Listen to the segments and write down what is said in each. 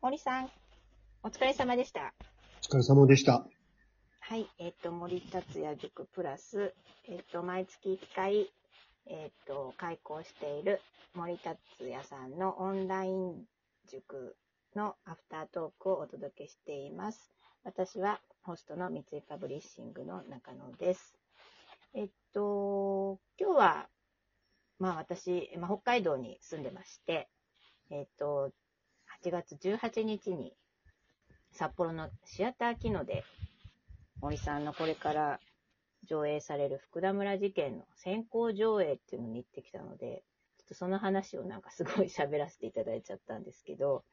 森さん、お疲れ様でした。お疲れ様でした。はい。えっ、と、森達也塾プラス、えっ、と、毎月1回、えっ、と、開講している森達也さんのオンライン塾のアフタートークをお届けしています。私はホストの三井パブリッシングの中野です。えっと、今日は、まあ私、まあ、北海道に住んでまして、えっと、8月18日に札幌のシアターキノで森さんのこれから上映される福田村事件の先行上映っていうのに行ってきたので、ちょっとその話をなんかすごい喋らせていただいちゃったんですけど、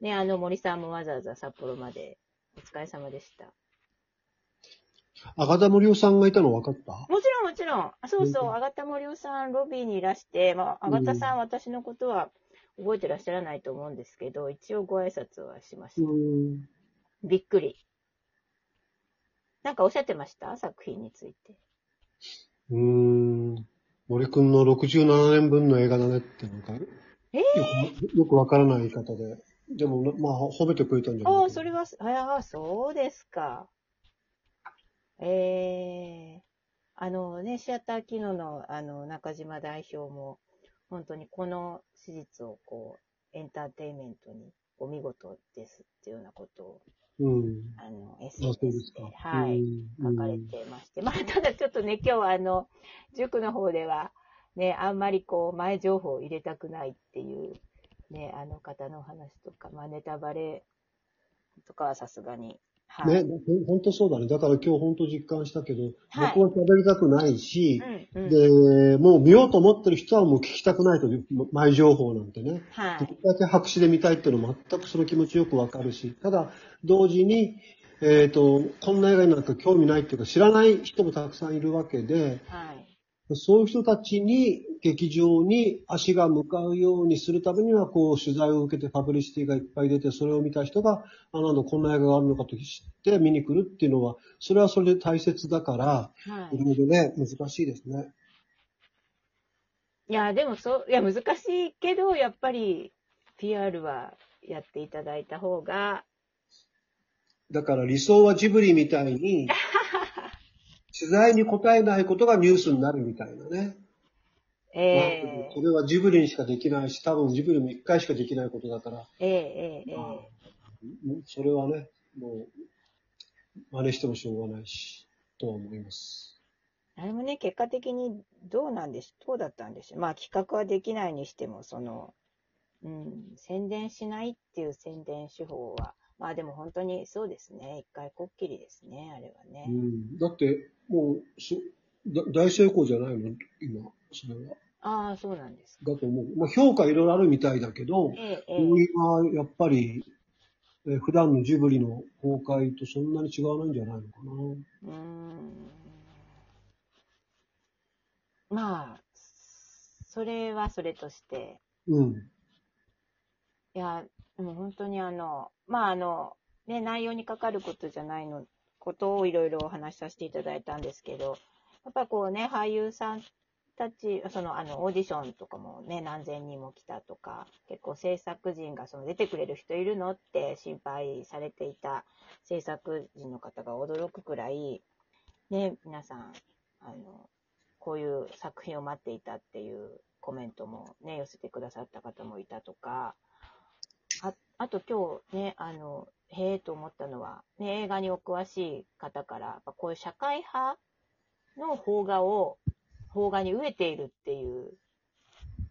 ね、あの森さんもわざわざ札幌までお疲れ様でした。赤田森夫さんがいたの分かった？もちろんもちろん。あそうそうう、んあがた森尾さんロビーにいらして、まあ、あがたさん、私のことは覚えてらっしゃらないと思うんですけど、一応ご挨拶はしました。うーん。びっくり。なんかおっしゃってました？作品について。うーん。森くんの67年分の映画だねってなんか、よえー、くよくわからない言い方で。でも、まあ、褒めてくれたんじゃないああ、それは、ああ、そうですか。ええあのね、シアター機能の、あの、中島代表も、本当にこの史実を、こう、エンターテインメントに、お見事ですっていうようなことを、うん。あの、SNS で。はい、うん書かれてまして、まあ、ただちょっとね、今日はあの、塾の方では、ね、あんまりこう、前情報を入れたくないっていう、ね、あの方のお話とか、まあ、ネタバレとかはさすがに、はい。ね、ほ本当そうだね。だから今日本当実感したけど、はい僕は喋りたくないし、うん、うん。で、もう見ようと思ってる人はもう聞きたくないという、前情報なんてね。はい。できるだけ白紙で見たいっていうのも全くその気持ちよくわかるし、ただ、同時に、えっ、と、こんな映画になんか興味ないっていうか、知らない人もたくさんいるわけで、はい。そういう人たちに劇場に足が向かうようにするためには、こう、取材を受けてパブリシティがいっぱい出て、それを見た人が、あ、なんだ、こんな映画があるのかと知って見に来るっていうのは、それはそれで大切だから、はいい。ろいろね、難しいですね。いや、でもそう、いや、難しいけど、やっぱり、PR はやっていただいた方が、だから理想はジブリみたいに、取材に答えないことがニュースになるみたいなね。ええそれはジブリにしかできないし、多分ジブリも一回しかできないことだから、ええええええもうそれはね、もう、真似してもしょうがないし、とは思います。あれもね、結果的にどうなんでし、どうだったんでしょう。まあ、企画はできないにしても、その、うん、宣伝しないっていう宣伝手法は、まあでも本当にそうですね。一回こっきりですね、あれはね。うん、だって、もうそだ、大成功じゃないの？今、それは。ああ、そうなんですか。だと思う。まあ、評価いろいろあるみたいだけど、ええはやっぱり、えー普段のジブリの公開とそんなに違わないんじゃないのかな。えうーん。まあ、それはそれとして、うん。いや、でも本当にあの、まああの、ね、内容にかかることじゃないの、ことをいろいろお話しさせていただいたんですけど、やっぱこうね、俳優さんたち、その、あの、オーディションとかもね、何千人も来たとか、結構制作陣がその出てくれる人いるのって心配されていた制作陣の方が驚くくらい、ね、皆さん、あの、こういう作品を待っていたっていうコメントもね、寄せてくださった方もいたとか、ああと今日ね、あの、へえと思ったのは、ね、映画にお詳しい方から、やっぱこういう社会派の邦画を、邦画に飢えているっていう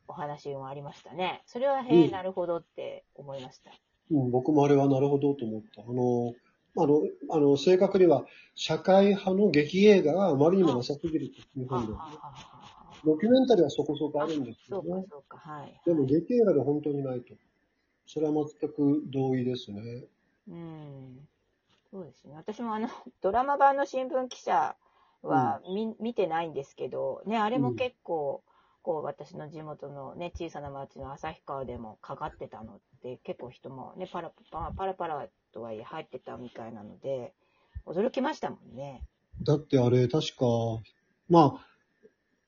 お話もありましたね。それは、へえ、うんなるほどって思いました。うん、僕もあれはなるほどと思った。あの、あの、あの、正確には、社会派の劇映画があまりにもなさすぎると、日はあ本ではね。はあはあはあドキュメンタリーはそこそこあるんですけそうかどね。、そうか、はい。でも劇映画で本当にないと。それは全く同意ですね。うん。そうですね。私もあの、ドラマ版の新聞記者は見,、見てないんですけど、ね、あれも結構、こう、私の地元のね、小さな町の旭川でもかかってたので、結構人もね、パラパラ、パラパラとはいえ入ってたみたいなので、驚きましたもんね。だってあれ、確か、まあ、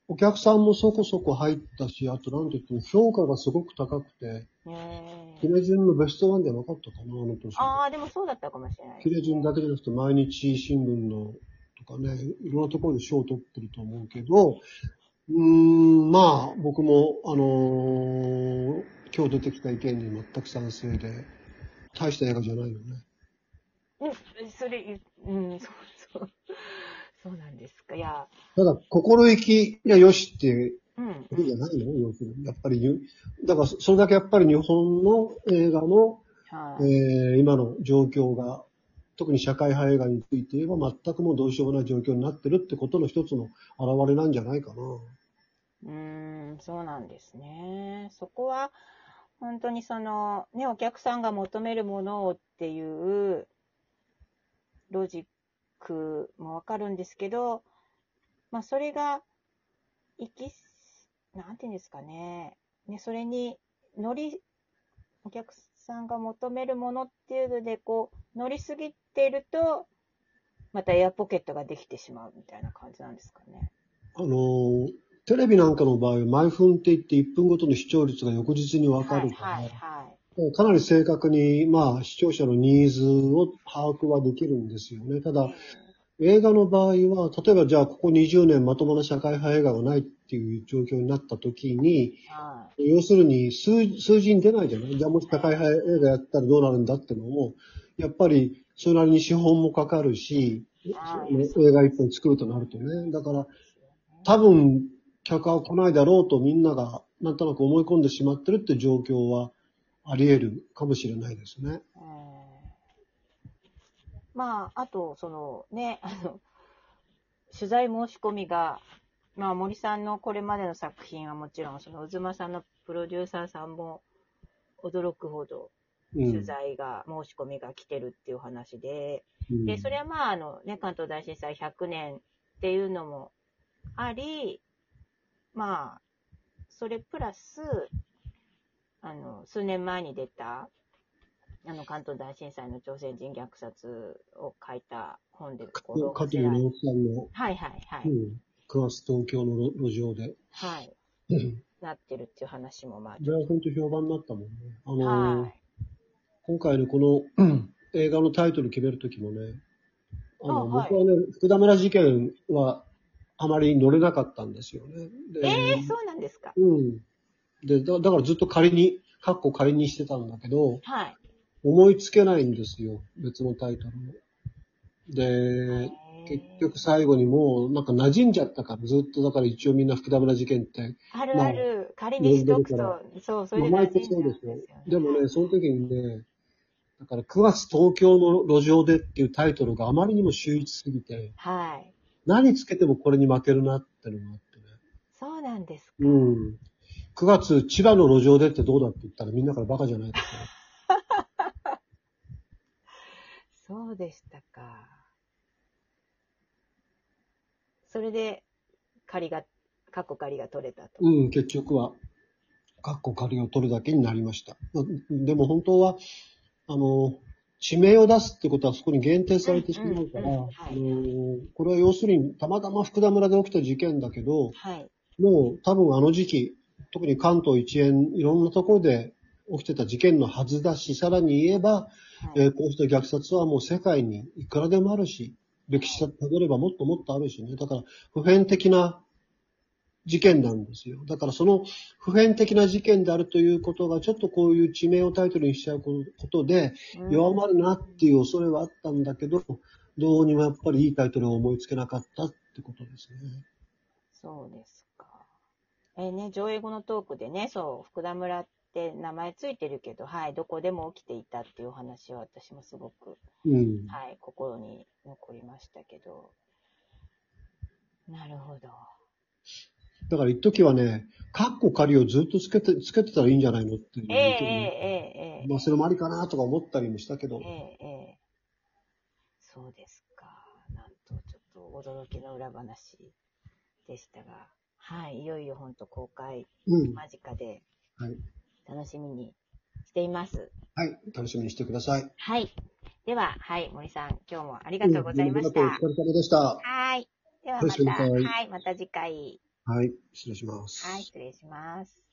お客さんもそこそこ入ったし、あとなんといっても評価がすごく高くて、ねキレジュンのベストワンではなかったかな、あの年。ああ、でもそうだったかもしれないキレジュンだけじゃなくて、毎日新聞のとかね、いろんなところで賞を取ってると思うけど、うーん、まあ、僕も、あのー今日出てきた意見に全く賛成で、大した映画じゃないよね。うん、それ、うん、そうそう。そうなんですか。いや、ただ、心意気がよしってうん。いいじゃないの？要するに。やっぱりに、だからそれだけやっぱり日本の映画の、はい。えー今の状況が、特に社会派映画について言えば全くもうどうしようもない状況になってるってことの一つの表れなんじゃないかな。うーん、そうなんですね。そこは、本当にその、ね、お客さんが求めるものをっていう、ロジックもわかるんですけど、まあ、それが、いきす、なんていうんですかね。ね、それに乗り、お客さんが求めるものっていうので、こう、乗りすぎていると、またエアポケットができてしまうみたいな感じなんですかね。あのーテレビなんかの場合、毎分って言って1分ごとの視聴率が翌日にわかるから、はい、はい、はい。かなり正確に、まあ、視聴者のニーズを把握はできるんですよね。ただ、映画の場合は、例えばじゃあここ20年まともな社会派映画がないっていう状況になった時に、は要するに数数字に出ないじゃない？じゃあもし社会派映画やったらどうなるんだってのも、やっぱりそれなりに資本もかかるし、はいね映画一本作るとなるとね。だから、多分、客は来ないだろうとみんながなんとなく思い込んでしまってるって状況はあり得るかもしれないですね。えーまあ、あと、そのね、あの、取材申し込みが、まあ、森さんのこれまでの作品はもちろん、その、渦間さんのプロデューサーさんも驚くほどうん。取材が、申し込みが来てるっていう話で、うんで、それはまあ、あのね、関東大震災100年っていうのもあり、まあ、それプラス、あの、数年前に出た、あの、関東大震災の朝鮮人虐殺を書いた本で、こうはいはいはい。うん、9月東京の路路上で。はい。う んなってるっていう話もまあ、いや、本当評判になったもんね。あのーはい。今回のこのう ん映画のタイトル決めるときもね、あの、あはい僕はね、福田村事件はあまり乗れなかったんですよね。でええそうなんですか。うん。で、だだからずっと仮に、カッコ仮にしてたんだけど、はい。思いつけないんですよ。別のタイトルを。で、結局最後にもうなんか馴染んじゃったから、ずっとだから一応みんな福田村事件って、あるある、仮にしておくと、そう、それでんじゃうん年そうですよね。でもね、その時にね、だから9月東京の路上でっていうタイトルがあまりにも秀逸すぎて、はい。何つけてもこれに負けるなってのがあってね。そうなんですか。うん。9月千葉の路上でってどうだって言ったらみんなからバカじゃないか そうでしたか。それで、仮が、過去仮が取れたと。うん、結局は、カッコ仮を取るだけになりました。までも本当は、あの、地名を出すってことはそこに限定されてしまうから、これは要するにたまたま福田村で起きた事件だけど、はい。もう多分あの時期、特に関東一円、いろんなところで起きてた事件のはずだし、さらに言えば、はいえーこうした虐殺はもう世界にいくらでもあるし、歴史をたどればもっともっとあるしね。だから普遍的な事件なんですよ。だからその普遍的な事件であるということが、ちょっとこういう地名をタイトルにしちゃうことで、うん弱まるなっていう恐れはあったんだけど、どうにもやっぱりいいタイトルを思いつけなかったってことですね。そうですか。えーね、上映後のトークでね、そう、福田村って名前ついてるけど、はい、どこでも起きていたっていうお話は私もすごく、うん。はい、心に残りましたけど。なるほど。だから一時はね、カッコ仮をずっとつけて、つけてたらいいんじゃないのっていう。ええええええまあそれもありかなとか思ったりもしたけどええ。ええそうですか。なんと、ちょっと驚きの裏話でしたが、はい、いよいよ本当公開うん。間近ではい。楽しみにしています。はい。楽しみにしてください。はい。では、はい、森さん、今日もありがとうございました。うんありがとうお疲れ様でした。はい。ではまた、はい、また次回。はい、失礼します。はい、失礼します。